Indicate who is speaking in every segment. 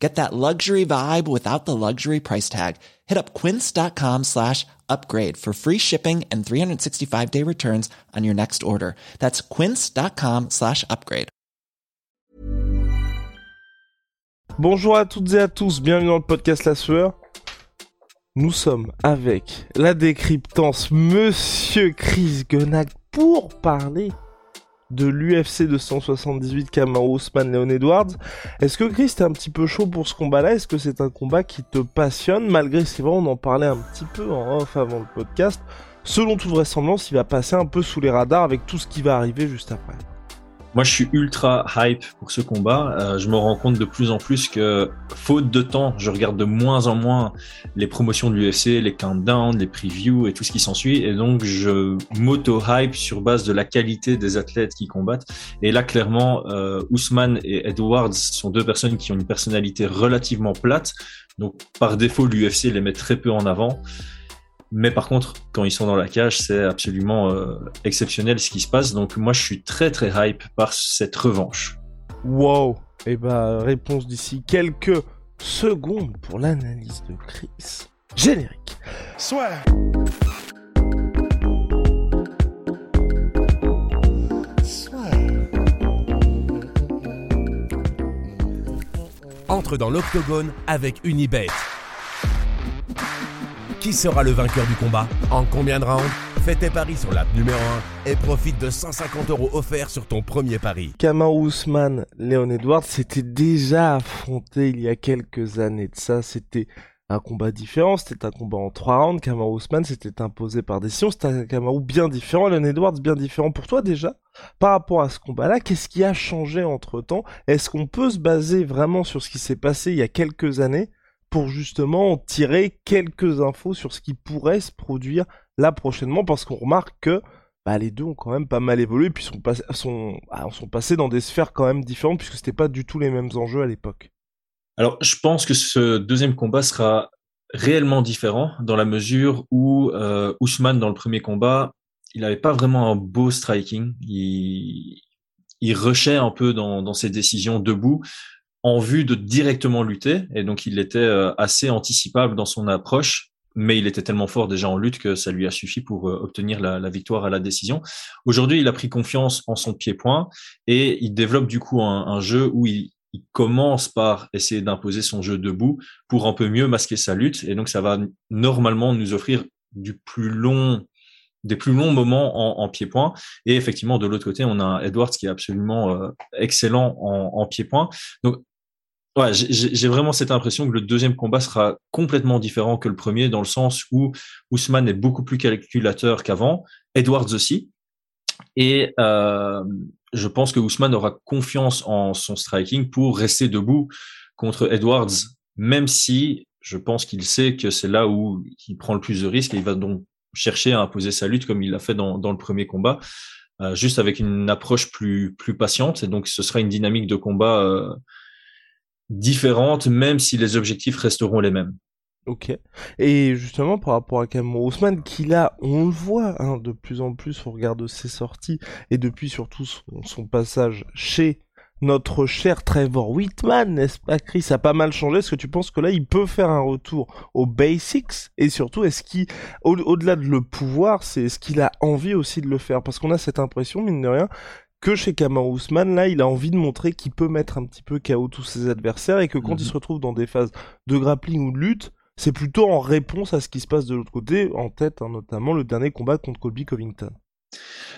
Speaker 1: Get that luxury vibe without the luxury price tag. Hit up quince.com slash upgrade for free shipping and 365 day returns on your next order. That's quince.com slash upgrade.
Speaker 2: Bonjour à toutes et à tous, bienvenue dans le podcast La Sueur. Nous sommes avec la décryptance Monsieur Chris Gunnack pour parler de l'UFC 278 Kamaru Usman Leon Edwards. Est-ce que Chris t'es un petit peu chaud pour ce combat-là? Est-ce que c'est un combat qui te passionne? Malgré c'est vrai on en parlait un petit peu en off avant le podcast. Selon toute vraisemblance, il va passer un peu sous les radars avec tout ce qui va arriver juste après.
Speaker 3: Moi, je suis ultra hype pour ce combat. Euh, je me rends compte de plus en plus que, faute de temps, je regarde de moins en moins les promotions de l'UFC, les countdowns, les previews et tout ce qui s'ensuit. Et donc, je m'auto-hype sur base de la qualité des athlètes qui combattent. Et là, clairement, euh, Ousmane et Edwards sont deux personnes qui ont une personnalité relativement plate. Donc, par défaut, l'UFC les met très peu en avant. Mais par contre, quand ils sont dans la cage, c'est absolument euh, exceptionnel ce qui se passe. Donc moi, je suis très très hype par cette revanche.
Speaker 2: Wow Et eh bah, réponse d'ici quelques secondes pour l'analyse de Chris. Générique. Soit.
Speaker 4: Entre dans l'octogone avec Unibet. Qui sera le vainqueur du combat En combien de rounds Fais tes paris sur l'app numéro 1 et profite de 150 euros offerts sur ton premier pari.
Speaker 2: Kamaru Usman, Léon Edwards s'était déjà affronté il y a quelques années de ça. C'était un combat différent, c'était un combat en trois rounds. Kamaru Usman s'était imposé par décision. C'était un Kamaru bien différent, Léon Edwards bien différent. Pour toi déjà, par rapport à ce combat-là, qu'est-ce qui a changé entre temps Est-ce qu'on peut se baser vraiment sur ce qui s'est passé il y a quelques années? Pour justement tirer quelques infos sur ce qui pourrait se produire là prochainement parce qu'on remarque que bah, les deux ont quand même pas mal évolué puis sont, sont, bah, sont passés dans des sphères quand même différentes puisque c'était pas du tout les mêmes enjeux à l'époque.
Speaker 3: Alors je pense que ce deuxième combat sera réellement différent dans la mesure où euh, Ousmane dans le premier combat il n'avait pas vraiment un beau striking, il, il rushait un peu dans ses décisions debout en vue de directement lutter. Et donc, il était euh, assez anticipable dans son approche, mais il était tellement fort déjà en lutte que ça lui a suffi pour euh, obtenir la, victoire à la décision. Aujourd'hui, il a pris confiance en son pied-point et il développe du coup un, jeu où il, commence par essayer d'imposer son jeu debout pour un peu mieux masquer sa lutte. Et donc, ça va normalement nous offrir du plus long des plus longs moments en, pied-point. Et effectivement, de l'autre côté, on a Edwards qui est absolument euh, excellent en, pied-point. Ouais, j'ai vraiment cette impression que le deuxième combat sera complètement différent que le premier, dans le sens où Ousmane est beaucoup plus calculateur qu'avant, Edwards aussi. Et euh, je pense que Ousmane aura confiance en son striking pour rester debout contre Edwards, même si je pense qu'il sait que c'est là où il prend le plus de risques et il va donc chercher à imposer sa lutte comme il l'a fait dans, dans, le premier combat, euh, juste avec une approche plus, plus patiente. Et donc ce sera une dynamique de combat euh, différentes, même si les objectifs resteront les mêmes.
Speaker 2: Ok. Et justement, par rapport à Cameron Ousmane, qui là, on le voit hein, de plus en plus on regarde ses sorties, et depuis surtout son, passage chez notre cher Trevor Whitman, n'est-ce pas Chris a pas mal changé. Est-ce que tu penses que là, il peut faire un retour aux basics? Et surtout, est-ce qu'il, au-delà de le pouvoir, c'est est-ce qu'il a envie aussi de le faire? Parce qu'on a cette impression, mine de rien, que chez Kamaru Usman, là, il a envie de montrer qu'il peut mettre un petit peu KO tous ses adversaires et que quand il mhm. se retrouve dans des phases de grappling ou de lutte, c'est plutôt en réponse à ce qui se passe de l'autre côté, en tête hein, notamment le dernier combat contre Colby Covington.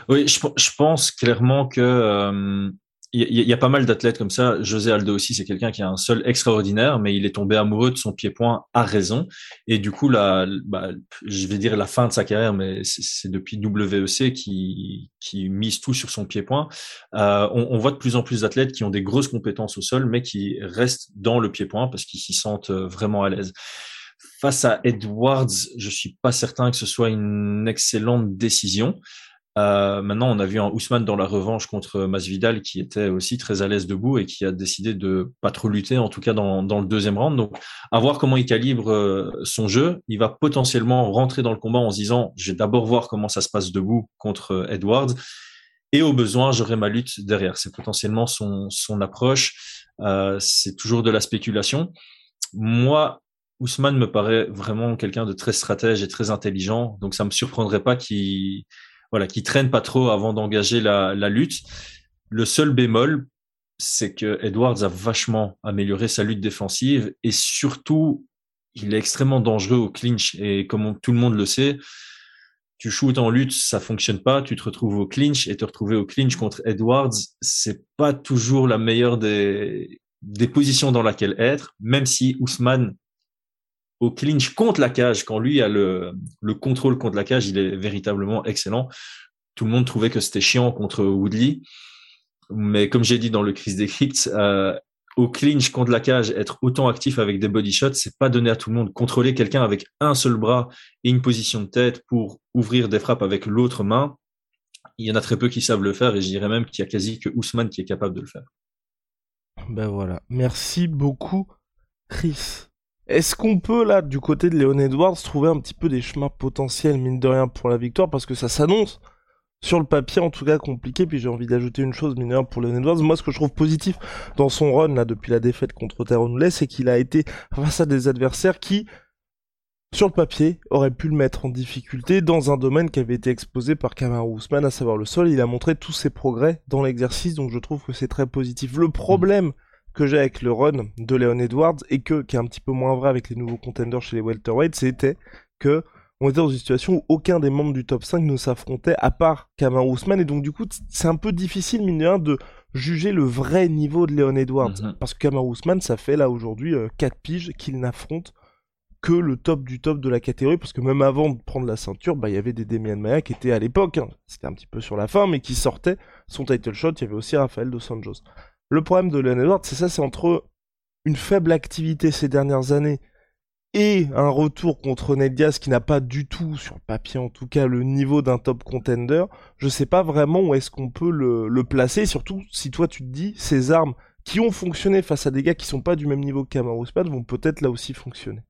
Speaker 3: Oui, je, pense clairement que euh, il y, a pas mal d'athlètes comme ça. José Aldo aussi, c'est quelqu'un qui a un sol extraordinaire, mais il est tombé amoureux de son pied-point à raison. Et du coup, la, bah, je vais dire la fin de sa carrière, mais c'est depuis WEC qui, qui mise tout sur son pied-point. Euh, on, on, voit de plus en plus d'athlètes qui ont des grosses compétences au sol, mais qui restent dans le pied-point parce qu'ils s'y sentent euh, vraiment à l'aise. Face à Edwards, je suis pas certain que ce soit une excellente décision. Euh, maintenant, on a vu un Ousmane dans la revanche contre Masvidal qui était aussi très à l'aise debout et qui a décidé de pas trop lutter, en tout cas dans, dans le deuxième round. Donc, à voir comment il calibre euh, son jeu. Il va potentiellement rentrer dans le combat en se disant, je vais d'abord voir comment ça se passe debout contre euh, Edwards. Et au besoin, j'aurai ma lutte derrière. C'est potentiellement son, son approche. Euh, c'est toujours de la spéculation. Moi, Ousmane me paraît vraiment quelqu'un de très stratège et très intelligent. Donc, ça me surprendrait pas qu'il voilà, qui traîne pas trop avant d'engager la, la, lutte. Le seul bémol, c'est que Edwards a vachement amélioré sa lutte défensive et surtout, il est extrêmement dangereux au clinch. Et comme tout le monde le sait, tu shoots en lutte, ça fonctionne pas, tu te retrouves au clinch et te retrouver au clinch contre Edwards, c'est pas toujours la meilleure des, des positions dans laquelle être, même si Ousmane au clinch contre la cage, quand lui a le, le contrôle contre la cage, il est véritablement excellent. Tout le monde trouvait que c'était chiant contre Woodley. Mais comme j'ai dit dans le Chris Decrypt, euh, au clinch contre la cage, être autant actif avec des body shots, c'est pas donné à tout le monde. Contrôler quelqu'un avec un seul bras et une position de tête pour ouvrir des frappes avec l'autre main, il y en a très peu qui savent le faire et je dirais même qu'il y a quasi que Ousmane qui est capable de le faire.
Speaker 2: Ben voilà. Merci beaucoup, Chris. Est-ce qu'on peut, là, du côté de Léon Edwards, trouver un petit peu des chemins potentiels, mine de rien, pour la victoire? Parce que ça s'annonce, sur le papier, en tout cas, compliqué. Puis j'ai envie d'ajouter une chose, mine de rien, pour Léon Edwards. Moi, ce que je trouve positif dans son run, là, depuis la défaite contre Terron c'est qu'il a été face à des adversaires qui, sur le papier, auraient pu le mettre en difficulté dans un domaine qui avait été exposé par Kamaru Ousmane, à savoir le sol. Il a montré tous ses progrès dans l'exercice, donc je trouve que c'est très positif. Le problème que j'ai avec le run de Leon Edwards et que qui est un petit peu moins vrai avec les nouveaux contenders chez les welterweights, c'était que on était dans une situation où aucun des membres du top 5 ne s'affrontait à part Kamar Ousmane et donc du coup c'est un peu difficile mine de rien de juger le vrai niveau de Leon Edwards. Mhm. parce que Kamar Ousmane ça fait là aujourd'hui 4 euh, piges qu'il n'affronte que le top du top de la catégorie. Parce que même avant de prendre la ceinture bah il y avait des Demian Maia qui étaient à l'époque hein, c'était un petit peu sur la fin mais qui sortaient son title shot. Il y avait aussi Rafael dos Santos le problème de Leon Edwards, c'est ça, c'est entre une faible activité ces dernières années et un retour contre Ned Diaz qui n'a pas du tout, sur le papier en tout cas, le niveau d'un top contender, je sais pas vraiment où est-ce qu'on peut le, placer, surtout si toi tu te dis, ces armes qui ont fonctionné face à des gars qui sont pas du même niveau que Kamaru vont peut-être là aussi fonctionner.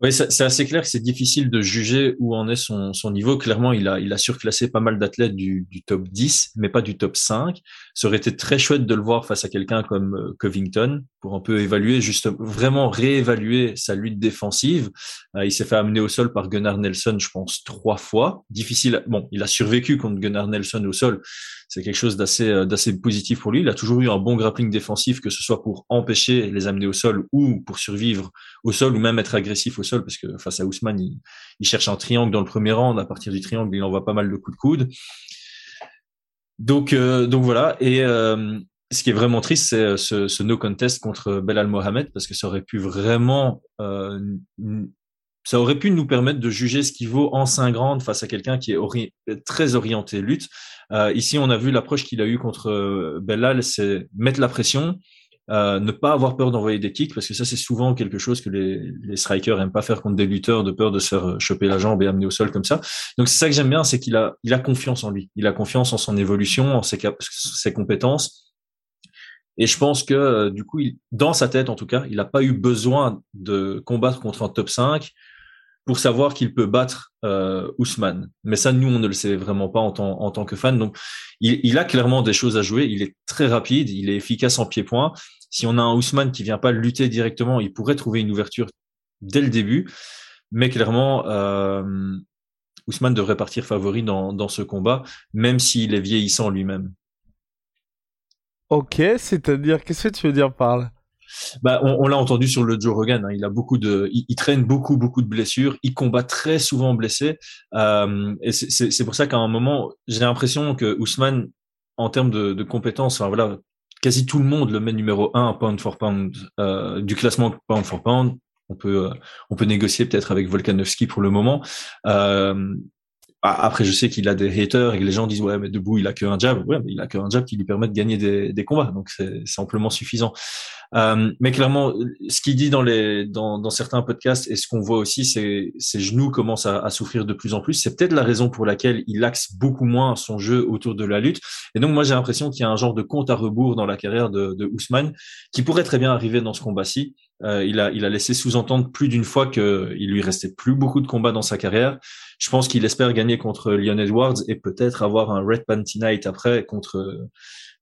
Speaker 3: Oui, c'est assez clair que c'est difficile de juger où en est son, niveau. Clairement, il a, il a surclassé pas mal d'athlètes du, du, top 10, mais pas du top 5. Ça aurait été très chouette de le voir face à quelqu'un comme euh, Covington pour un peu évaluer, juste vraiment réévaluer sa lutte défensive. Euh, il s'est fait amener au sol par Gunnar Nelson, je pense, trois fois. Difficile. Bon, il a survécu contre Gunnar Nelson au sol, c'est quelque chose d'assez euh, d'assez positif pour lui. Il a toujours eu un bon grappling défensif, que ce soit pour empêcher les amener au sol ou pour survivre au sol ou même être agressif au sol, parce que face à Ousmane, il, cherche un triangle dans le premier round. À partir du triangle, il envoie pas mal de coups de coude. Donc euh, donc voilà. Et euh, ce qui est vraiment triste, c'est ce, ce, no contest contre Belal Mohamed, parce que ça aurait pu vraiment euh, ça aurait pu nous permettre de juger ce qui vaut en 5 grandes face à quelqu'un qui est très orienté lutte. Euh, ici, on a vu l'approche qu'il a eue contre euh, Bellal, c'est mettre la pression, euh, ne pas avoir peur d'envoyer des kicks, parce que ça, c'est souvent quelque chose que les, les strikers aiment pas faire contre des lutteurs, de peur de se faire euh, choper la jambe et amener au sol comme ça. Donc, c'est ça que j'aime bien, c'est qu'il a, il a confiance en lui. Il a confiance en son évolution, en ses, ses compétences. Et je pense que, euh, du coup, il, dans sa tête, en tout cas, il n'a pas eu besoin de combattre contre un top 5 pour savoir qu'il peut battre euh, Ousmane. Mais ça, nous, on ne le sait vraiment pas en tant, que fan. Donc, il, il, a clairement des choses à jouer. Il est très rapide, il est efficace en pied-point. Si on a un Ousmane qui vient pas lutter directement, il pourrait trouver une ouverture dès le début. Mais clairement, euh, Ousmane devrait partir favori dans, dans ce combat, même s'il est vieillissant lui-même.
Speaker 2: Ok, c'est-à-dire, qu'est-ce que tu veux dire par là
Speaker 3: bah, on, on l'a entendu sur le Joe Rogan. Hein, il a beaucoup de, il, traîne beaucoup, beaucoup de blessures. Il combat très souvent blessé. Euh, et c'est pour ça qu'à un moment, j'ai l'impression que Ousmane, en termes de, de compétences, enfin voilà, quasi tout le monde le met numéro un pound for pound euh, du classement pound for pound. On peut, euh, on peut négocier peut-être avec Volkanovski pour le moment. Euh, après, je sais qu'il a des haters et que les gens disent ouais, mais debout il a qu'un jab. Ouais, mais il a qu'un jab qui lui permet de gagner des, des combats, donc c'est amplement suffisant. Euh, mais clairement, ce qu'il dit dans les dans, dans certains podcasts et ce qu'on voit aussi, c'est ses genoux commencent à, à, souffrir de plus en plus. C'est peut-être la raison pour laquelle il axe beaucoup moins son jeu autour de la lutte. Et donc moi j'ai l'impression qu'il y a un genre de compte à rebours dans la carrière de, de Ousmane qui pourrait très bien arriver dans ce combat-ci. Euh, il a il a laissé sous-entendre plus d'une fois qu'il lui restait plus beaucoup de combats dans sa carrière. Je pense qu'il espère gagner contre Leon Edwards et peut-être avoir un Red Panty Night après contre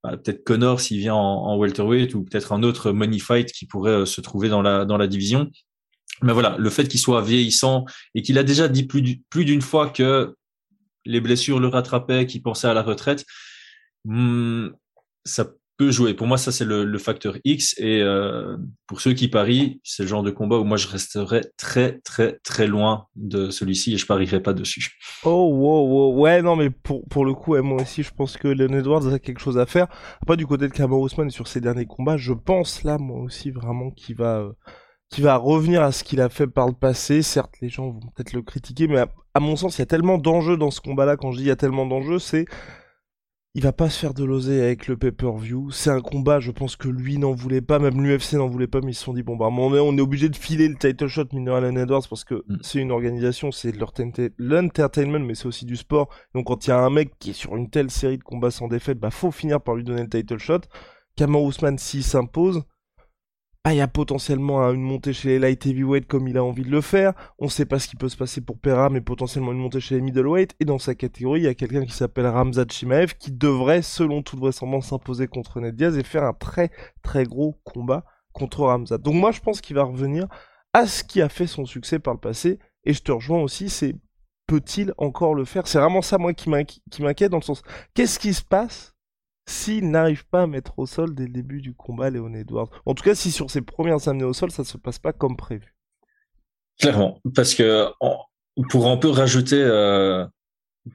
Speaker 3: bah, peut-être Connor s'il vient en, welterweight ou peut-être un autre money fight qui pourrait euh, se trouver dans la dans la division. Mais voilà, le fait qu'il soit vieillissant et qu'il a déjà dit plus d'une fois que les blessures le rattrapaient, qu'il pensait à la retraite, hmm, ça jouer. Pour moi, ça c'est le, facteur X. Et euh, pour ceux qui parient, c'est le genre de combat où moi je resterai très très très loin de celui-ci et je parierai pas dessus.
Speaker 2: Oh wow, wow. ouais non mais pour pour le coup, moi aussi je pense que Leon Edwards a quelque chose à faire. Après du côté de Kamaru Usman sur ses derniers combats, je pense là moi aussi vraiment qu'il va euh, va revenir à ce qu'il a fait par le passé. Certes, les gens vont peut-être le critiquer, mais à mon sens, il y a tellement d'enjeux dans ce combat-là. Quand je dis il y a tellement d'enjeux, c'est il va pas se faire de l'oser avec le pay-per-view. C'est un combat, je pense que lui n'en voulait pas, même l'UFC n'en voulait pas, mais ils se sont dit, bon, bah, on est, on est obligé de filer le title shot Mineral Edwards parce que mm. c'est une organisation, c'est l'entertainment, mais c'est aussi du sport. Donc, quand il y a un mec qui est sur une telle série de combats sans défaite, bah, faut finir par lui donner le title shot. Kamar Ousmane, s'il s'impose, ah, il y a potentiellement une montée chez les light heavyweight comme il a envie de le faire. On sait pas ce qui peut se passer pour Pera, mais potentiellement une montée chez les middleweight. Et dans sa catégorie, il y a quelqu'un qui s'appelle Ramzat Chimaev qui devrait, selon toute vraisemblance, s'imposer contre Ned Diaz et faire un très très gros combat contre Ramzat. Donc moi, je pense qu'il va revenir à ce qui a fait son succès par le passé. Et je te rejoins aussi, c'est peut-il encore le faire? C'est vraiment ça, moi, qui m'inquiète dans le sens, qu'est-ce qui se passe s'il n'arrive pas à mettre au sol dès le début du combat Léon Edwards. En tout cas, si sur ses premières amenées au sol, ça se passe pas comme prévu.
Speaker 3: Clairement, parce que pour un peu rajouter euh,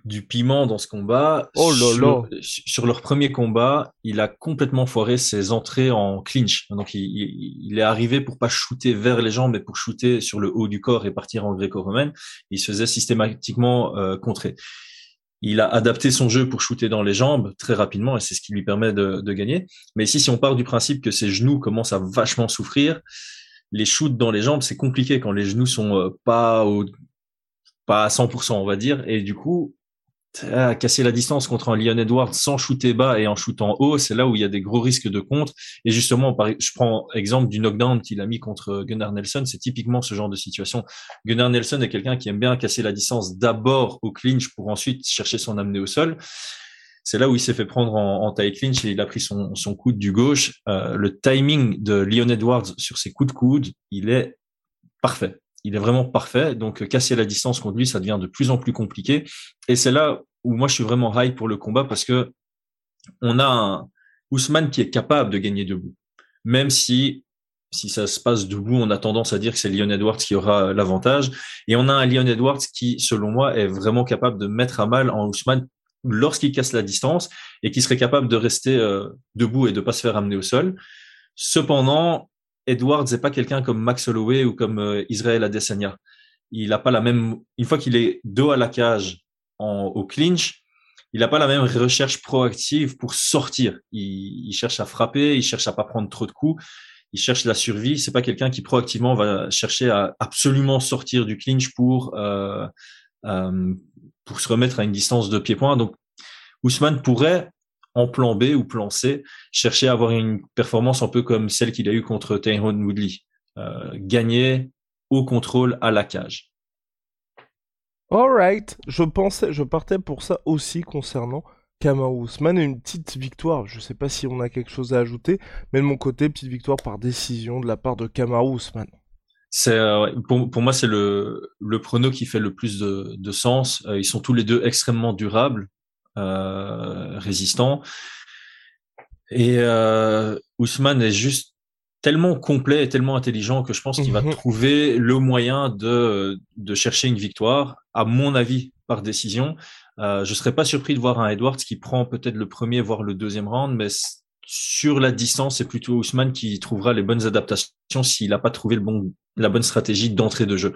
Speaker 3: du piment dans ce combat,
Speaker 2: oh
Speaker 3: sur, sur, leur premier combat, il a complètement foiré ses entrées en clinch. Donc il, est arrivé pour pas shooter vers les jambes, mais pour shooter sur le haut du corps et partir en gréco-romaine. Il se faisait systématiquement euh, contrer il a adapté son jeu pour shooter dans les jambes très rapidement et c'est ce qui lui permet de, gagner. Mais ici, si on part du principe que ses genoux commencent à vachement souffrir, les shoots dans les jambes, c'est compliqué quand les genoux sont euh, pas au, pas à 100%, on va dire. Et du coup, casser la distance contre un Leon Edwards sans shooter bas et en shootant haut, c'est là où il y a des gros risques de contre. Et justement, je prends exemple du knockdown qu'il a mis contre Gunnar Nelson, c'est typiquement ce genre de situation. Gunnar Nelson est quelqu'un qui aime bien casser la distance d'abord au clinch pour ensuite chercher son amener au sol. C'est là où il s'est fait prendre en, en clinch et il a pris son, son coude du gauche. Euh, le timing de Leon Edwards sur ses coups de coude, il est parfait il est vraiment parfait. Donc, casser la distance contre lui, ça devient de plus en plus compliqué. Et c'est là où moi, je suis vraiment high pour le combat parce que on a un Ousmane qui est capable de gagner debout. Même si, si ça se passe debout, on a tendance à dire que c'est Leon Edwards qui aura l'avantage. Et on a un Leon Edwards qui, selon moi, est vraiment capable de mettre à mal en Ousmane lorsqu'il casse la distance et qui serait capable de rester euh, debout et de pas se faire amener au sol. Cependant, Edwards n'est pas quelqu'un comme Max Holloway ou comme euh, Israël Adesanya. Il n'a pas la même, une fois qu'il est dos à la cage en, au clinch, il n'a pas la même recherche proactive pour sortir. Il, cherche à frapper, il cherche à pas prendre trop de coups, il cherche la survie. C'est pas quelqu'un qui proactivement va chercher à absolument sortir du clinch pour euh, euh, pour se remettre à une distance de pied-point. Donc Ousmane pourrait en plan B ou plan C, chercher à avoir une performance un peu comme celle qu'il a eue contre Tyrone Woodley, euh, gagner au contrôle à la cage.
Speaker 2: Alright, je pensais, je partais pour ça aussi concernant Usman, une petite victoire, je sais pas si on a quelque chose à ajouter, mais de mon côté, petite victoire par décision de la part de Kamaru Usman.
Speaker 3: C'est euh, pour, moi c'est le le prono qui fait le plus de, sens. Euh, ils sont tous les deux extrêmement durables. Euh, résistant. Et euh, Ousmane est juste tellement complet et tellement intelligent que je pense qu'il va mhm. trouver le moyen de, de chercher une victoire, à mon avis, par décision. Euh, je serais pas surpris de voir un Edwards qui prend peut-être le premier, voire le deuxième round, mais sur la distance, c'est plutôt Ousmane qui trouvera les bonnes adaptations s'il n'a pas trouvé le bon, la bonne stratégie d'entrée de jeu.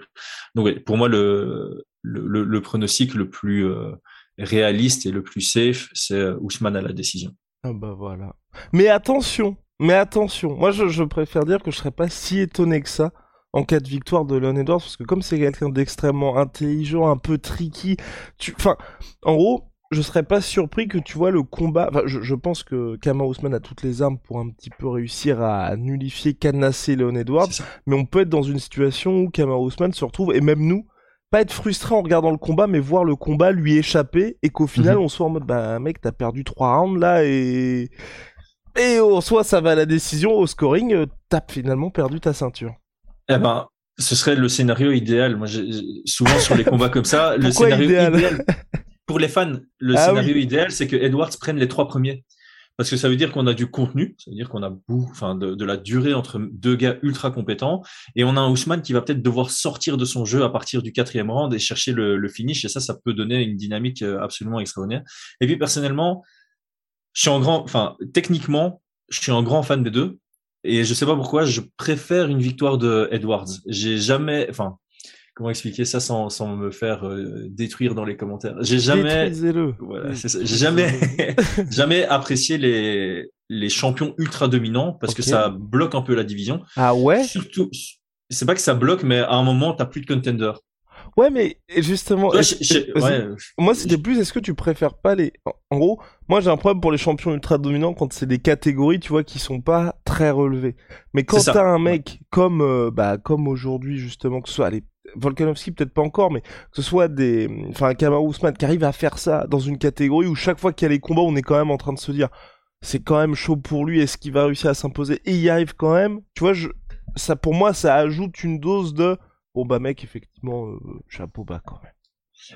Speaker 3: Donc, pour moi, le, le, le, pronostic le plus, euh, réaliste et le plus safe, c'est euh, Ousmane à la décision.
Speaker 2: Ah bah voilà. Mais attention, Mais attention, moi je, je préfère dire que je serais pas si étonné que ça en cas de victoire de Leon Edwards, parce que comme c'est quelqu'un d'extrêmement intelligent, un peu tricky, tu... enfin, en gros, je serais pas surpris que tu vois le combat. Enfin, je, je pense que Kama Ousmane a toutes les armes pour un petit peu réussir à nullifier, canasser Leon Edwards, mais on peut être dans une situation où Kama Ousmane se retrouve, et même nous, pas être frustré en regardant le combat, mais voir le combat lui échapper, et qu'au final, mhm. on soit en mode, bah mec, t'as perdu trois rounds là, et et en soit ça va à la décision, au scoring, euh, t'as finalement perdu ta ceinture.
Speaker 3: Eh ben, ce serait le scénario idéal. Moi, souvent sur les combats comme ça, le scénario idéal, pour les fans, le ah scénario idéal, c'est que Edwards prenne les trois premiers. Parce que ça veut dire qu'on a du contenu, ça veut dire qu'on a enfin, de, la durée entre deux gars ultra compétents, et on a un Ousmane qui va peut-être devoir sortir de son jeu à partir du quatrième round et chercher le, finish, et ça, ça peut donner une dynamique euh, absolument extraordinaire. Et puis personnellement, je suis en grand, enfin, techniquement, je suis un grand fan des deux. Et je sais pas pourquoi, je préfère une victoire de Edwards. J'ai jamais, enfin, comment expliquer ça sans, sans me faire euh, détruire dans les commentaires. J'ai jamais, voilà, j'ai jamais, jamais apprécié les les champions ultra dominants parce que ça bloque un peu la division.
Speaker 2: Ah ouais?
Speaker 3: Surtout, c'est pas que ça bloque, mais à un moment t'as plus de contender.
Speaker 2: Ouais, mais justement, moi c'était plus, est-ce que tu préfères pas les... En gros, moi j'ai un problème pour les champions ultra dominants quand c'est des catégories, tu vois, qui sont pas très relevées. Mais quand t'as un mec comme, euh, bah, comme aujourd'hui justement, que ce soit les Volkanovski peut-être pas encore, mais que ce soit des, enfin Kamaru Usman qui arrive à faire ça dans une catégorie où chaque fois qu'il y a les combats, on est quand même en train de se dire, c'est quand même chaud pour lui, est-ce qu'il va réussir à s'imposer? Et il y arrive quand même. Tu vois, je, ça pour moi, ça ajoute une dose de bon bah mec, effectivement, euh, chapeau bas quand même.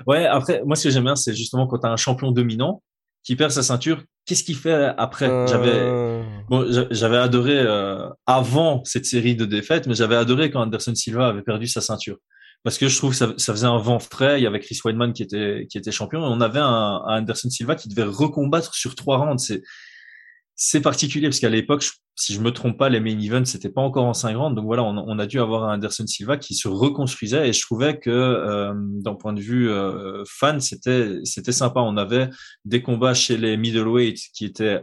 Speaker 3: Ouais, après, moi ce que j'aime bien, c'est justement quand t'as un champion dominant qui perd sa ceinture, qu'est-ce qu'il fait après? J'avais euh. bon, j'avais adoré euh, avant cette série de défaites, mais j'avais adoré quand Anderson Silva avait perdu sa ceinture. Parce que je trouve que ça, ça faisait un vent frais. Il y avait Chris Weidman qui était, qui était champion. Et on avait un, un Anderson Silva qui devait recombattre sur trois rounds. C'est, c'est particulier parce qu'à l'époque, si je me trompe pas, les main events c'était pas encore en 5 rounds, donc voilà, on, a dû avoir un Anderson Silva qui se reconstruisait et je trouvais que euh, d'un point de vue euh, fan, c'était c'était sympa. On avait des combats chez les middleweight qui étaient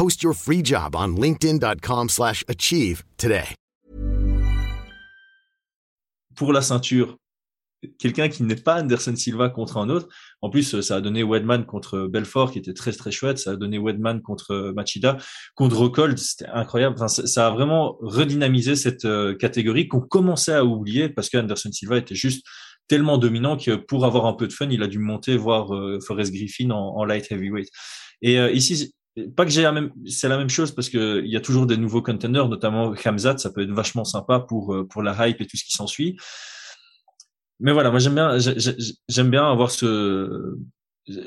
Speaker 5: Post your free job on linkedin.com/achieve today.
Speaker 3: pour la ceinture, quelqu'un qui n'est pas Anderson Silva contre un autre. En plus, ça a donné Wedman contre Belfort, qui était très très chouette. Ça a donné Wedman contre Machida, contre Rockhold, c'était incroyable. Enfin, ça a vraiment redynamisé cette euh, catégorie qu'on commençait à oublier parce qu'Anderson Silva était juste tellement dominant que pour avoir un peu de fun, il a dû monter voir euh, Forrest Griffin en, light heavyweight. Et euh, ici, pas que j'ai la même, c'est la même chose parce que il y a toujours des nouveaux contenders, notamment Hamzat, ça peut être vachement sympa pour euh, pour la hype et tout ce qui s'ensuit. Mais voilà, moi j'aime bien, j'aime bien avoir ce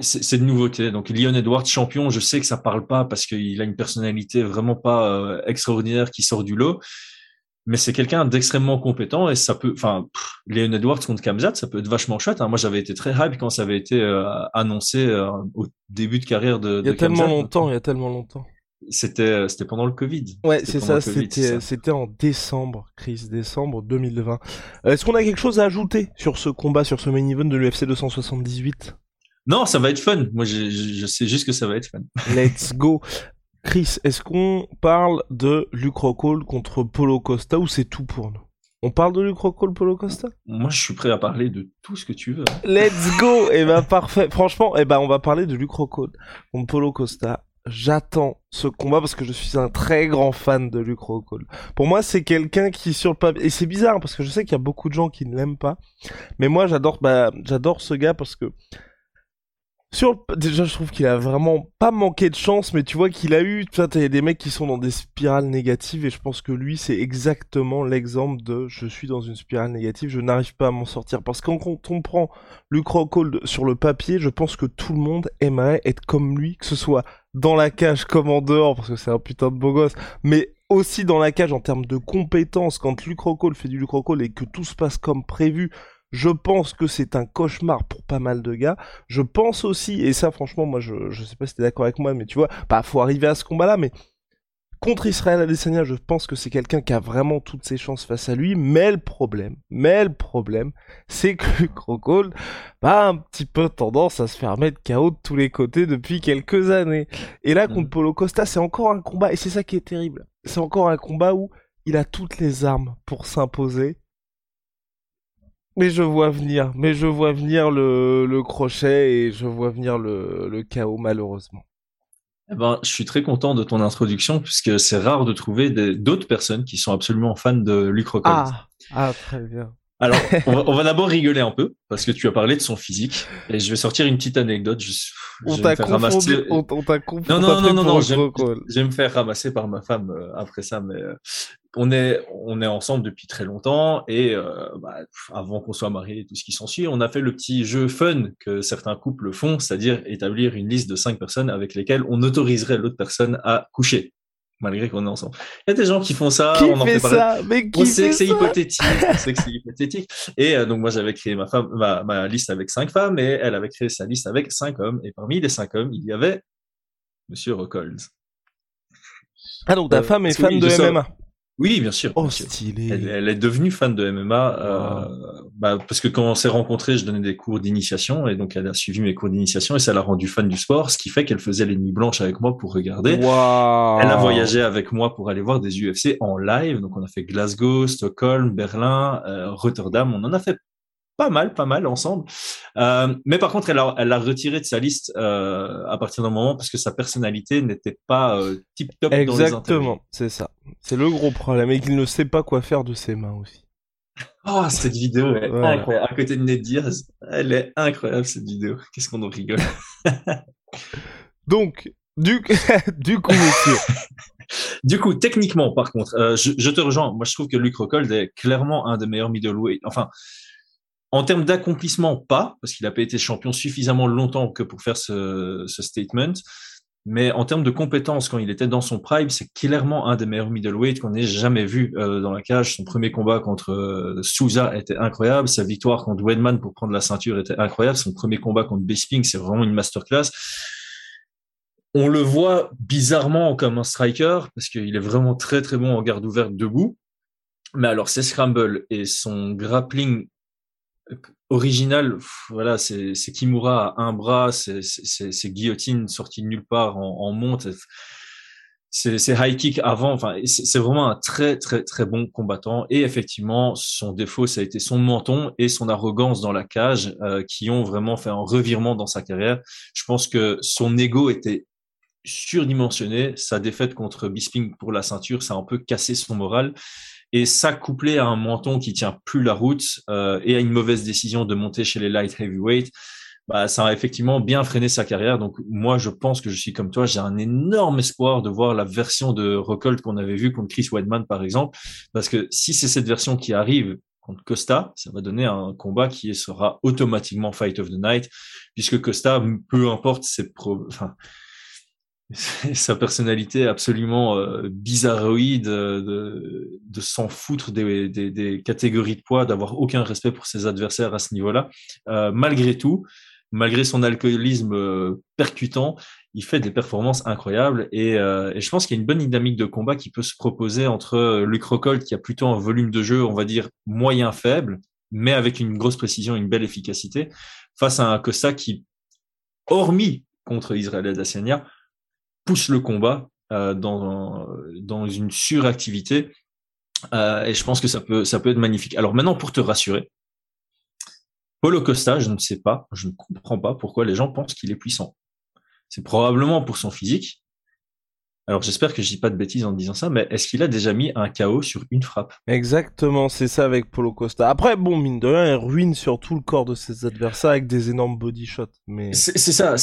Speaker 3: cette nouveauté. Donc Leon Edwards champion, je sais que ça parle pas parce qu'il a une personnalité vraiment pas euh, extraordinaire qui sort du lot mais c'est quelqu'un d'extrêmement compétent et ça peut, enfin, Leon Edwards contre Kamzat, ça peut être vachement chouette. Hein. Moi, j'avais été très hype quand ça avait été euh, annoncé euh, au début de carrière de.
Speaker 2: Il y a tellement longtemps, il y a tellement longtemps.
Speaker 3: C'était, euh, c'était pendant le Covid.
Speaker 2: Ouais, c'est ça, c'était, c'était en décembre, crise décembre 2020. Est-ce qu'on a quelque chose à ajouter sur ce combat, sur ce main event de l'UFC 278
Speaker 3: non, ça va être fun. Moi, je, je, sais juste que ça va être fun.
Speaker 2: Let's go. Chris, est-ce qu'on parle de Luke Rockhold contre Polo Costa ou c'est tout pour nous? On parle de Luke Rockhold, Polo Costa?
Speaker 3: Moi, je suis prêt à parler de tout ce que tu veux.
Speaker 2: Let's go Eh ben, parfait. Franchement, eh ben, on va parler de Luke Rockhold contre Polo Costa. J'attends ce combat parce que je suis un très grand fan de Luke Rockhold. Pour moi, c'est quelqu'un qui sur le papier et c'est bizarre parce que je sais qu'il y a beaucoup de gens qui ne l'aiment pas, mais moi j'adore bah j'adore ce gars parce que sur déjà je trouve qu'il a vraiment pas manqué de chance mais tu vois qu'il a eu tu t'as des mecs qui sont dans des spirales négatives et je pense que lui c'est exactement l'exemple de je suis dans une spirale négative je n'arrive pas à m'en sortir parce que quand on prend Luke sur le papier je pense que tout le monde aimerait être comme lui que ce soit dans la cage comme en dehors parce que c'est un putain de beau gosse mais aussi dans la cage en termes de compétences, quand Luke Rockhold fait du Luke Rockhold et que tout se passe comme prévu, je pense que c'est un cauchemar pour pas mal de gars. Je pense aussi, et ça franchement, moi je, je sais pas si t'es d'accord avec moi, mais tu vois, bah faut arriver à ce combat-là, mais contre Israël Adesanya, je pense que c'est quelqu'un qui a vraiment toutes ses chances face à lui, mais le problème, mais le problème, c'est que Rockhold a un petit peu tendance à se faire mettre KO de tous les côtés depuis quelques années. Et là, contre Polo Costa, c'est encore un combat, et c'est ça qui est terrible. C'est encore un combat où il a toutes les armes pour s'imposer. Mais je vois venir, mais je vois venir le, le crochet et je vois venir le, le chaos malheureusement.
Speaker 3: Eh ben, je suis très content de ton introduction puisque c'est rare de trouver d'autres personnes qui sont absolument fans de Luc Rockhold.
Speaker 2: Ah, ah, très bien.
Speaker 3: Alors, on va, on va d'abord rigoler un peu parce que tu as parlé de son physique et je vais sortir une petite anecdote. Je,
Speaker 2: On t'a confondu,
Speaker 3: ramasser-
Speaker 2: on, on t'a confondu.
Speaker 3: Non, non, non, non, non, je, je vais me faire ramasser par ma femme euh, après ça, mais euh, on est, on est ensemble depuis très longtemps et euh, bah, avant qu'on soit mariés et tout ce qui s'ensuit, on a fait le petit jeu fun que certains couples font, c'est-à-dire établir une liste de cinq personnes avec lesquelles on autoriserait l'autre personne à coucher, malgré qu'on est ensemble. Il y a des gens qui font ça,
Speaker 2: Qui
Speaker 3: on en
Speaker 2: fait
Speaker 3: fait parler.
Speaker 2: ça Mais qui
Speaker 3: On sait que c'est hypothétique, on sait que c'est hypothétique. Et euh, donc moi j'avais créé ma femme, ma, ma liste avec cinq femmes et elle avait créé sa liste avec cinq hommes. Et parmi les cinq hommes, il y avait Monsieur Rockhold.
Speaker 2: Ah donc ta
Speaker 3: Euh,
Speaker 2: femme est fan
Speaker 3: oui,
Speaker 2: de
Speaker 3: sors-
Speaker 2: MMA.
Speaker 3: Oui, bien sûr.
Speaker 2: Oh
Speaker 3: bien sûr.
Speaker 2: stylé.
Speaker 3: Elle, elle est devenue fan de MMA euh, bah, parce que quand on s'est rencontrés, je donnais des cours d'initiation et donc elle a suivi mes cours d'initiation et ça l'a rendue fan du sport, ce qui fait qu'elle faisait les nuits blanches avec moi pour regarder.
Speaker 2: Waouh.
Speaker 3: Elle a voyagé avec moi pour aller voir des UFC en live. Donc, on a fait Glasgow, Stockholm, Berlin, euh, Rotterdam. On en a fait pas mal, pas mal ensemble. Euh, mais par contre, elle a, elle a retiré de sa liste euh, à partir d'un moment parce que sa personnalité n'était pas euh, tip top.
Speaker 2: Exactement, c'est ça. C'est le gros problème et qu'il ne sait pas quoi faire de ses mains aussi.
Speaker 3: Oh, cette vidéo est
Speaker 2: Voilà.
Speaker 3: incroyable. À côté de Ned Diaz, elle est incroyable cette vidéo. Qu'est-ce qu'on en rigole.
Speaker 2: Donc, du, du coup, monsieur.
Speaker 3: Du coup, techniquement, par contre, euh, je, je te rejoins. Moi, je trouve que Luke Rockhold est clairement un des meilleurs middleweight. Enfin, en termes d'accomplissement, pas, parce qu'il n'a pas été champion suffisamment longtemps que pour faire ce, statement. Mais en termes de compétences, quand il était dans son prime, c'est clairement un des meilleurs middleweight qu'on ait jamais vu euh, dans la cage. Son premier combat contre euh, Souza était incroyable. Sa victoire contre Wedman pour prendre la ceinture était incroyable. Son premier combat contre Bisping, c'est vraiment une masterclass. On le voit bizarrement comme un striker parce qu'il est vraiment très très bon en garde ouverte debout. Mais alors ses scrambles et son grappling original, voilà, c'est Kimura à un bras, c'est guillotine sortie de nulle part en, en monte, c'est high kick avant, enfin c'est c'est vraiment un très très très bon combattant. Et effectivement, son défaut ça a été son menton et son arrogance dans la cage euh, qui ont vraiment fait un revirement dans sa carrière. Je pense que son ego était surdimensionné. Sa défaite contre Bisping pour la ceinture, ça a un peu cassé son moral. Et ça, couplé à un menton qui tient plus la route euh, et à une mauvaise décision de monter chez les light heavyweight, bah, ça a effectivement bien freiné sa carrière. Donc moi, je pense que je suis comme toi, j'ai un énorme espoir de voir la version de Rockhold qu'on avait vue contre Chris Weidman, par exemple, parce que si c'est cette version qui arrive contre Costa, ça va donner un combat qui sera automatiquement Fight of the Night, puisque Costa, peu importe ses pro... enfin, sa personnalité absolument euh, bizarroïde, euh, de, s'en foutre des, catégories de poids, d'avoir aucun respect pour ses adversaires à ce niveau-là. Euh, malgré tout, malgré son alcoolisme percutant, il fait des performances incroyables et, et je pense qu'il y a une bonne dynamique de combat qui peut se proposer entre Luc Rockhold qui a plutôt un volume de jeu, on va dire moyen faible, mais avec une grosse précision, une belle efficacité, face à un Costa qui, hormis contre Israël Adesanya, pousse le combat euh, dans, dans une suractivité. Euh, et je pense que ça peut, ça peut être magnifique. Alors maintenant, pour te rassurer, Paulo Costa, je ne sais pas, je ne comprends pas pourquoi les gens pensent qu'il est puissant. C'est probablement pour son physique. Alors j'espère que je dis pas de bêtises en disant ça, mais est-ce qu'il a déjà mis un KO sur une frappe?
Speaker 2: Exactement, c'est ça avec Polo Costa. Après, bon, mine de rien, il ruine surtout le corps de ses adversaires avec des énormes body shots. Mais
Speaker 3: C'est ça,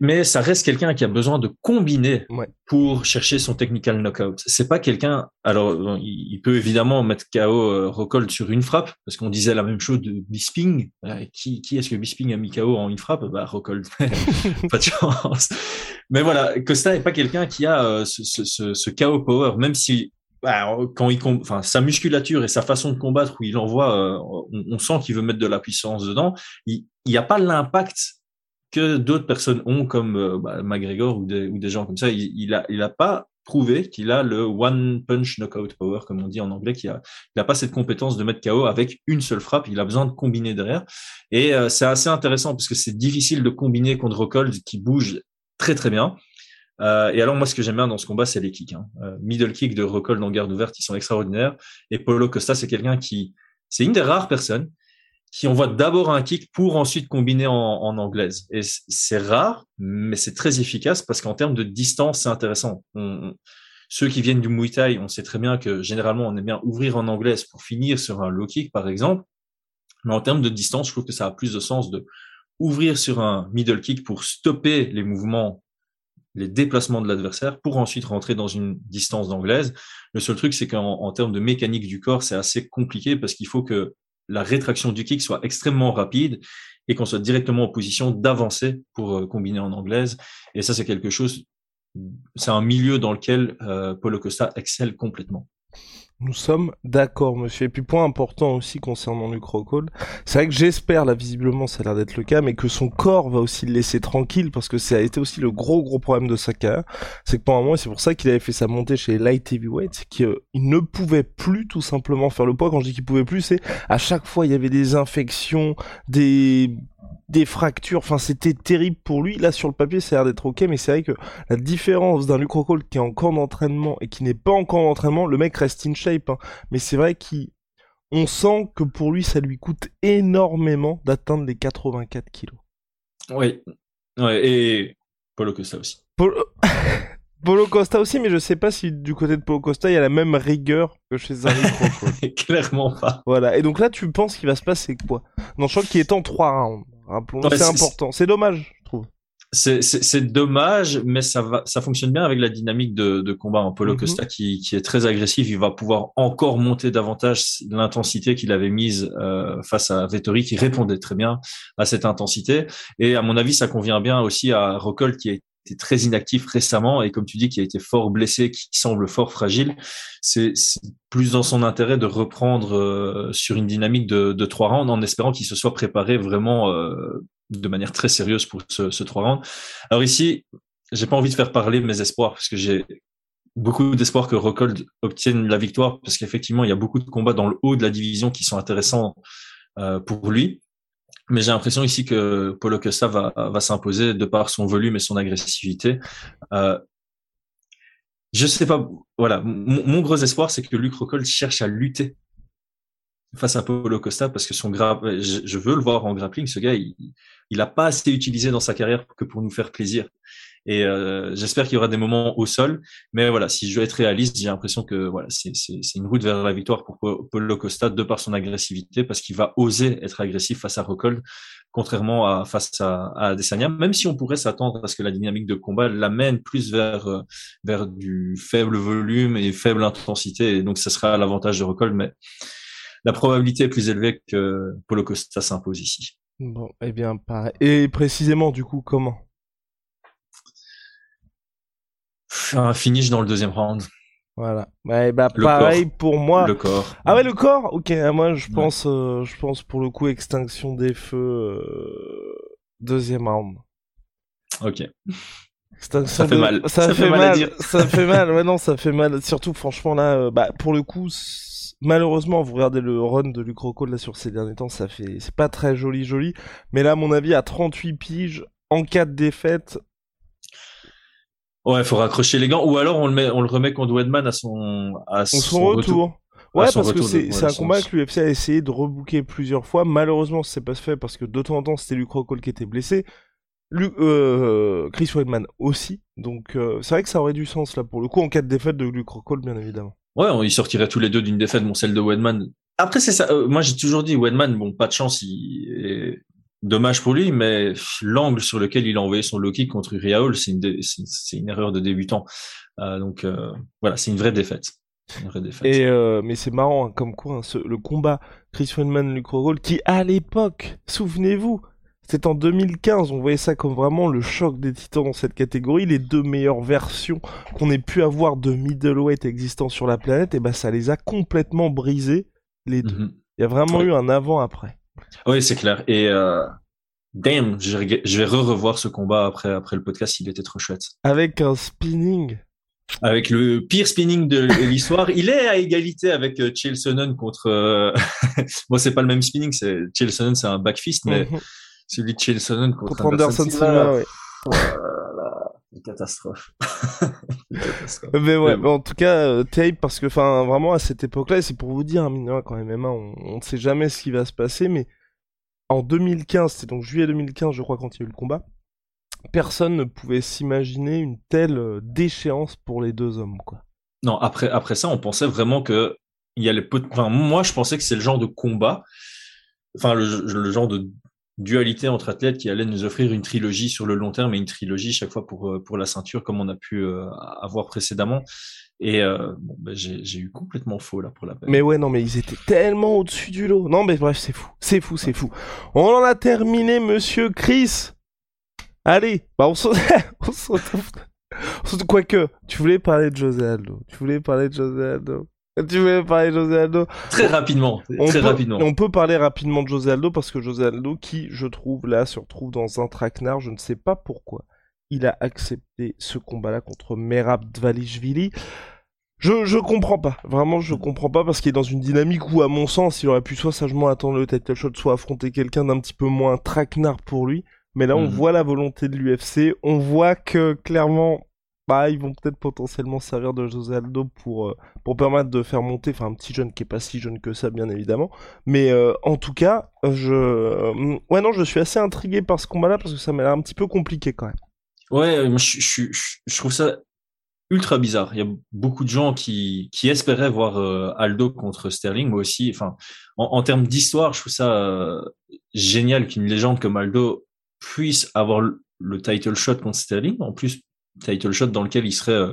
Speaker 3: mais ça reste quelqu'un qui a besoin de combiner
Speaker 2: Ouais.
Speaker 3: pour chercher son technical knockout. C'est pas quelqu'un. Alors, il peut évidemment mettre KO euh, Rockhold sur une frappe, parce qu'on disait la même chose de Bisping. Euh, qui qui est-ce que Bisping a mis KO en une frappe? Bah Rockhold. pas de chance. Mais voilà, Costa n'est pas quelqu'un qui a euh, ce, ce, ce, KO power, même si bah, quand il, enfin, sa musculature et sa façon de combattre où il envoie, euh, on, sent qu'il veut mettre de la puissance dedans. Il n'y a pas l'impact que d'autres personnes ont, comme euh, bah, McGregor ou des, ou des gens comme ça. Il, il a, il a pas prouvé qu'il a le one punch knockout power, comme on dit en anglais, qu'il a, il a pas cette compétence de mettre KO avec une seule frappe. Il a besoin de combiner derrière. Et euh, c'est assez intéressant parce que c'est difficile de combiner contre Rockhold qui bouge très très bien. Euh, et alors moi, ce que j'aime bien dans ce combat, c'est les kicks. Hein. Euh, middle kick de Rockhold dans garde ouverte, ils sont extraordinaires. Et Paulo Costa, c'est quelqu'un qui, c'est une des rares personnes qui envoie d'abord un kick pour ensuite combiner en, en anglaise. Et c'est rare, mais c'est très efficace parce qu'en termes de distance, c'est intéressant. Ceux qui viennent du Muay Thai, on sait très bien que généralement, on aime bien ouvrir en anglaise pour finir sur un low kick, par exemple. Mais en termes de distance, je trouve que ça a plus de sens de ouvrir sur un middle kick pour stopper les mouvements les déplacements de l'adversaire pour ensuite rentrer dans une distance d'anglaise. Le seul truc, c'est qu'en en termes de mécanique du corps, c'est assez compliqué parce qu'il faut que la rétraction du kick soit extrêmement rapide et qu'on soit directement en position d'avancer pour euh, combiner en anglaise. Et ça, c'est quelque chose, c'est un milieu dans lequel euh, Costa excelle complètement.
Speaker 2: Nous sommes d'accord, monsieur. Et puis point important aussi concernant Luke Rockhold, c'est vrai que j'espère, là visiblement ça a l'air d'être le cas, mais que son corps va aussi le laisser tranquille, parce que ça a été aussi le gros gros problème de sa c'est que pendant un moment, c'est pour ça qu'il avait fait sa montée chez Light Heavyweight, qu'il ne pouvait plus tout simplement faire le poids. Quand je dis qu'il pouvait plus, c'est à chaque fois il y avait des infections, des des fractures, enfin c'était terrible pour lui. Là sur le papier ça a l'air d'être ok, mais c'est vrai que la différence d'un Luke Rockhold qui est encore d'entraînement et qui n'est pas encore d'entraînement, le mec reste in shape, hein. mais c'est vrai qu'on sent que pour lui ça lui coûte énormément d'atteindre les 84 kilos.
Speaker 3: Oui, ouais, et Polo Costa aussi.
Speaker 2: Polo... Costa aussi, mais je sais pas si du côté de Polo Costa il y a la même rigueur que chez un Rockhold.
Speaker 3: Clairement pas.
Speaker 2: Voilà, et donc là tu penses qu'il va se passer quoi? Non, je crois qu'il est en 3 rounds c'est important. C'est dommage, je trouve.
Speaker 3: C'est dommage, mais ça va, ça fonctionne bien avec la dynamique de, de combat en Polo mhm. Costa qui, qui, est très agressif. Il va pouvoir encore monter davantage l'intensité qu'il avait mise euh, face à Vettori, qui répondait très bien à cette intensité. Et à mon avis, ça convient bien aussi à Rockhold qui est été très inactif récemment et comme tu dis qui a été fort blessé, qui semble fort fragile, c'est plus dans son intérêt de reprendre euh, sur une dynamique de, de trois rounds en espérant qu'il se soit préparé vraiment euh, de manière très sérieuse pour ce, ce trois rounds. Alors ici, j'ai pas envie de faire parler mes espoirs parce que j'ai beaucoup d'espoir que Rockhold obtienne la victoire parce qu'effectivement il y a beaucoup de combats dans le haut de la division qui sont intéressants euh, pour lui. Mais j'ai l'impression ici que Paulo Costa va, va s'imposer de par son volume et son agressivité. Euh, je sais pas. Voilà, mon, gros espoir, c'est que Luc Rockhold cherche à lutter face à Paulo Costa parce que son gra... je, veux le voir en grappling. Ce gars, il, il a pas assez utilisé dans sa carrière que pour nous faire plaisir. Et euh, j'espère qu'il y aura des moments au sol. Mais voilà, si je veux être réaliste, j'ai l'impression que voilà, c'est une route vers la victoire pour Paulo Costa de par son agressivité, parce qu'il va oser être agressif face à Rockhold, contrairement à face à, à Adesanya. Même si on pourrait s'attendre à ce que la dynamique de combat l'amène plus vers euh, vers du faible volume et faible intensité, et donc ce sera l'avantage de Rockhold. Mais la probabilité est plus élevée que Paulo Costa s'impose ici.
Speaker 2: Bon, eh bien, pareil. Et précisément, du coup, comment?
Speaker 3: Un finish dans le deuxième round.
Speaker 2: Voilà. Ouais, bah pareil pour moi.
Speaker 3: Le corps.
Speaker 2: Ah ouais, le corps? Ok. Ah, moi, je pense, euh, je pense pour le coup extinction des feux euh, deuxième round.
Speaker 3: Ok.
Speaker 2: ça fait mal. Ça, fait, mal. ça fait mal. Ouais non, ça fait mal. Surtout franchement là, euh, bah pour le coup, malheureusement, vous regardez le run de Luc là sur ces derniers temps, ça fait, c'est pas très joli joli. Mais là, à mon avis, à 38 piges, en cas de défaite,
Speaker 3: Ouais, il faut raccrocher les gants, ou alors on le met, on le remet contre Wedman à son, à
Speaker 2: son, retour. Ouais, parce que c'est un combat que l'UFC a essayé de rebooker plusieurs fois. Malheureusement, c'est pas fait parce que de temps en temps, c'était Luke Rockhold qui était blessé. euh, Chris Weidman aussi. Donc, euh, c'est vrai que ça aurait du sens là pour le coup en cas de défaite de Luke Rockhold, bien évidemment.
Speaker 3: Ouais, ils sortiraient tous les deux d'une défaite, bon, celle de Weidman. Après, c'est ça. Euh, moi, j'ai toujours dit Weidman, bon, pas de chance. Il dommage pour lui, mais l'angle sur lequel il a envoyé son low kick contre c'est une, c'est une erreur de débutant. Euh, donc euh, voilà, c'est une vraie défaite. Une vraie défaite.
Speaker 2: Et euh, mais c'est marrant, hein, comme quoi, hein, le combat Chris Weidman Luke Rockhold, qui à l'époque, souvenez-vous, C'était en 2015, on voyait ça comme vraiment le choc des titans dans cette catégorie. Les deux meilleures versions qu'on ait pu avoir de middleweight existant sur la planète, et ben ça les a complètement brisés, les deux.
Speaker 3: Mhm.
Speaker 2: Il y a vraiment eu un avant-après.
Speaker 3: Oui, c'est clair. Et euh, damn, je vais je vais re-revoir ce combat après, après le podcast, il était trop chouette.
Speaker 2: Avec un spinning.
Speaker 3: Avec le pire spinning de l'histoire, il est à égalité avec euh, Chael Sonnen contre. Euh... bon, c'est pas le même spinning, c'est Chael Sonnen, c'est un back fist, mais
Speaker 2: Mhm.
Speaker 3: celui de Chael Sonnen contre,
Speaker 2: Contre Anderson Silva, ouais.
Speaker 3: Une catastrophe. Une catastrophe.
Speaker 2: Mais ouais,
Speaker 3: Mais bon.
Speaker 2: mais en tout cas, euh, terrible parce que, enfin, vraiment à cette époque-là, et c'est pour vous dire, hein, quand MMA, on, on ne sait jamais ce qui va se passer, mais en 2015, c'est donc juillet 2015, je crois, quand il y a eu le combat, personne ne pouvait s'imaginer une telle euh, déchéance pour les deux hommes, quoi.
Speaker 3: Non, après, après ça, on pensait vraiment que il y a les pot- enfin, moi, je pensais que c'est le genre de combat, enfin, le, le genre de dualité entre athlètes qui allait nous offrir une trilogie sur le long terme et une trilogie chaque fois pour, euh, pour la ceinture, comme on a pu euh, avoir précédemment. Et euh, bon, ben, j'ai eu complètement faux là pour la peine.
Speaker 2: Mais ouais, non, mais ils étaient tellement au-dessus du lot. Non, mais bref, c'est fou. C'est fou, c'est fou. On en a terminé, monsieur Chris. Allez, bah on se, on se retrouve. Quoique, tu voulais parler de José Aldo. Tu voulais parler de José Aldo. Tu voulais parler de José Aldo?
Speaker 3: Très rapidement,
Speaker 2: On
Speaker 3: très
Speaker 2: peut,
Speaker 3: rapidement.
Speaker 2: on peut parler rapidement de José Aldo parce que José Aldo, qui, je trouve, là, se retrouve dans un traquenard. Je ne sais pas pourquoi. Il a accepté ce combat-là contre Merab Dvalishvili. Je, je comprends pas. Vraiment, je comprends pas parce qu'il est dans une dynamique où, à mon sens, il aurait pu soit sagement attendre le title shot, soit affronter quelqu'un d'un petit peu moins traquenard pour lui. Mais là, on
Speaker 3: Mhm.
Speaker 2: voit la volonté de l'UFC. On voit que, clairement, bah, ils vont peut-être potentiellement se servir de José Aldo pour, euh, pour permettre de faire monter, enfin, un petit jeune qui est pas si jeune que ça, bien évidemment. Mais euh, en tout cas, je, euh, ouais, non, je suis assez intrigué par ce combat-là parce que ça m'a l'air un petit peu compliqué quand même.
Speaker 3: Ouais, je, trouve ça ultra bizarre. Il y a beaucoup de gens qui, qui espéraient voir Aldo contre Sterling, moi aussi. Enfin, en, en termes d'histoire, je trouve ça génial qu'une légende comme Aldo puisse avoir le title shot contre Sterling. En plus, title shot dans lequel il serait euh,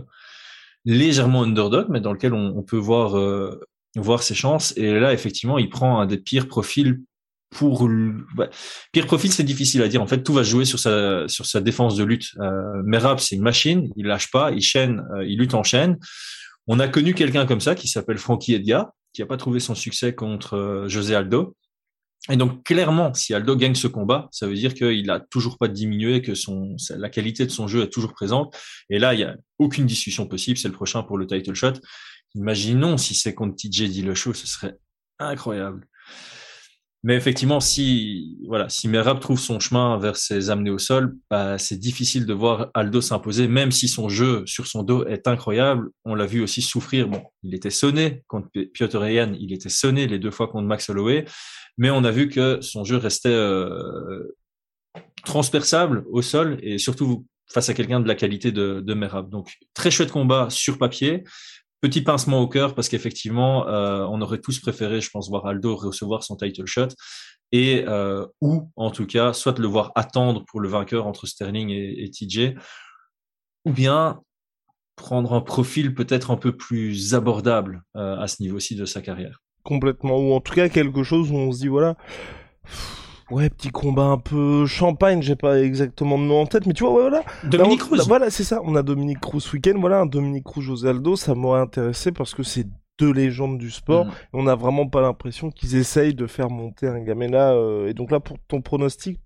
Speaker 3: légèrement underdog, mais dans lequel on, peut voir euh, voir ses chances. Et là, effectivement, il prend un des pires profils pour pire profil, c'est difficile à dire. En fait, tout va jouer sur sa sur sa défense de lutte. Euh, Merab, c'est une machine, il lâche pas, il chaîne, euh, il lutte en chaîne. On a connu quelqu'un comme ça qui s'appelle Frankie Edgar, qui a pas trouvé son succès contre José Aldo. Et donc clairement, si Aldo gagne ce combat, ça veut dire qu'il a toujours pas diminué, que la qualité de son jeu est toujours présente. Et là, il y a aucune discussion possible. C'est le prochain pour le title shot. Imaginons si c'est contre TJ Dillashaw, ce serait incroyable. Mais effectivement, si voilà, si Merab trouve son chemin vers ses amenés au sol, bah, c'est difficile de voir Aldo s'imposer, même si son jeu sur son dos est incroyable. On l'a vu aussi souffrir. Bon, il était sonné contre Piotr Yan, il était sonné les deux fois contre Max Holloway, mais on a vu que son jeu restait euh, transperçable au sol et surtout face à quelqu'un de la qualité de, de Merab. Donc très chouette combat sur papier. Petit pincement au cœur parce qu'effectivement, euh, on aurait tous préféré, je pense, voir Aldo recevoir son title shot et euh, ou en tout cas, soit le voir attendre pour le vainqueur entre Sterling et, TJ, ou bien prendre un profil peut-être un peu plus abordable euh, à ce niveau-ci de sa carrière.
Speaker 2: Complètement. Ou en tout cas, quelque chose où on se dit, voilà. Ouais, petit combat un peu champagne, j'ai pas exactement de nom en tête, mais tu vois, ouais, voilà.
Speaker 3: Dominique
Speaker 2: on-
Speaker 3: Cruz.
Speaker 2: là, Voilà, c'est ça. On a Dominique Cruz ce week-end. Voilà, un Dominique Cruz José Aldo, ça m'aurait intéressé parce que c'est deux légendes du sport.
Speaker 3: Mhm.
Speaker 2: On n'a vraiment pas l'impression qu'ils essayent de faire monter un gamin là. euh, et donc là, pour ton pronostic,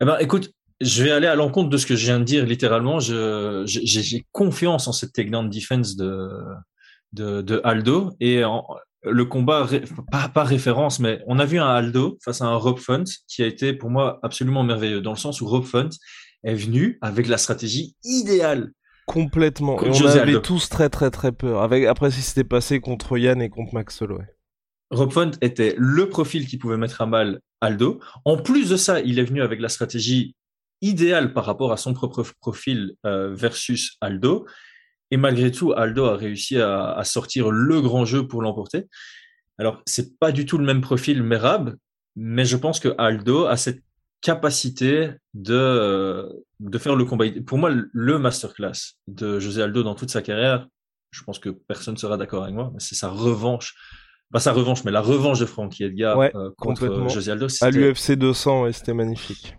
Speaker 3: Eh ben, écoute, je vais aller à l'encontre de ce que je viens de dire littéralement. Je, j'ai, j'ai confiance en cette takedown defense de, de, de Aldo et en, le combat, pas, pas référence, mais on a vu un Aldo face à un Rob Font qui a été pour moi absolument merveilleux dans le sens où Rob Font est venu avec la stratégie idéale.
Speaker 2: complètement. Et on
Speaker 3: José
Speaker 2: avait
Speaker 3: Aldo.
Speaker 2: tous très très très peur. Avec après, si c'était passé contre Yann et contre Max Holloway.
Speaker 3: Rob Font était le profil qui pouvait mettre à mal Aldo. En plus de ça, il est venu avec la stratégie idéale par rapport à son propre profil euh, versus Aldo. Et malgré tout, Aldo a réussi à, sortir le grand jeu pour l'emporter. Alors, c'est pas du tout le même profil Merab, mais je pense que Aldo a cette capacité de, de faire le combat. Pour moi, le masterclass de José Aldo dans toute sa carrière, je pense que personne sera d'accord avec moi, mais c'est sa revanche pas sa revanche, mais la revanche de Frankie Edgar
Speaker 2: Ouais,
Speaker 3: euh, contre
Speaker 2: complètement.
Speaker 3: José Aldo,
Speaker 2: À l'UFC 200, ouais, c'était magnifique.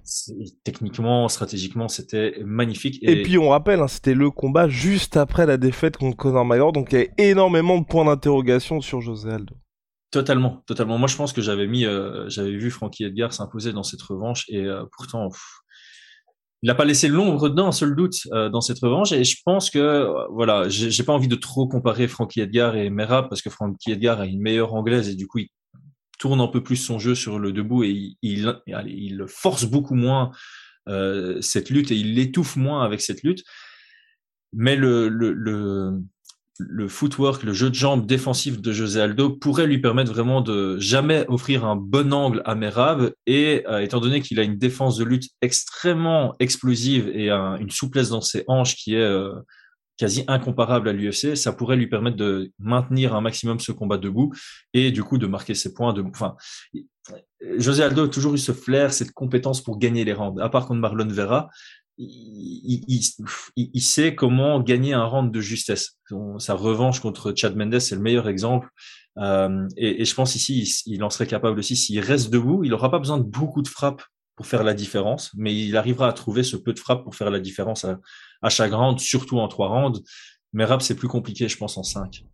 Speaker 3: techniquement, stratégiquement, c'était magnifique.
Speaker 2: Et, puis on rappelle, hein, c'était le combat juste après la défaite contre Conor McGregor, donc il y avait énormément de points d'interrogation sur José Aldo.
Speaker 3: Totalement, totalement. Moi, je pense que j'avais mis, euh, j'avais vu Frankie Edgar s'imposer dans cette revanche et euh, pourtant, pff, il n'a pas laissé l'ombre d'un seul doute euh, dans cette revanche. Et je pense que, euh, voilà, j'ai pas envie de trop comparer Frankie Edgar et Merab parce que Frankie Edgar a une meilleure anglaise et du coup, il tourne un peu plus son jeu sur le debout et il, il, il force beaucoup moins euh, cette lutte et il l'étouffe moins avec cette lutte. Mais le, le, le, le footwork, le jeu de jambes défensif de José Aldo pourrait lui permettre vraiment de jamais offrir un bon angle à Merab. Et euh, étant donné qu'il a une défense de lutte extrêmement explosive et un- une souplesse dans ses hanches qui est euh, quasi incomparable à l'UFC, ça pourrait lui permettre de maintenir un maximum ce combat debout et du coup de marquer ses points. De, enfin, José Aldo a toujours eu ce flair, cette compétence pour gagner les rounds. À part contre Marlon Vera, il, sait comment gagner un round de justesse. Sa revanche contre Chad Mendes, c'est le meilleur exemple. Euh, et, je pense ici, il, en serait capable aussi. S'il reste debout, il n'aura pas besoin de beaucoup de frappes pour faire la différence, mais il arrivera à trouver ce peu de frappes pour faire la différence à, chaque round, surtout en trois rounds. Mais rap, c'est plus compliqué, je pense, en cinq.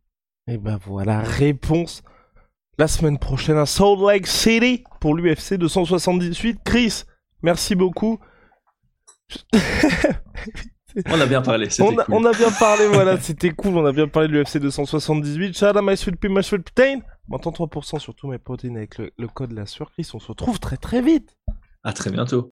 Speaker 2: Et ben voilà, réponse la semaine prochaine à Salt Lake City pour l'UFC 278. Chris, merci beaucoup.
Speaker 3: On a bien parlé, c'était
Speaker 2: On a,
Speaker 3: cool.
Speaker 2: on a bien parlé, voilà, c'était cool, on a bien parlé de l'UFC 278. Shout out my sweet pea, my sweet protein. Maintenant 3% sur tous mes protéines avec le, le code la sueur. Chris, on se retrouve très très vite.
Speaker 3: À très bientôt.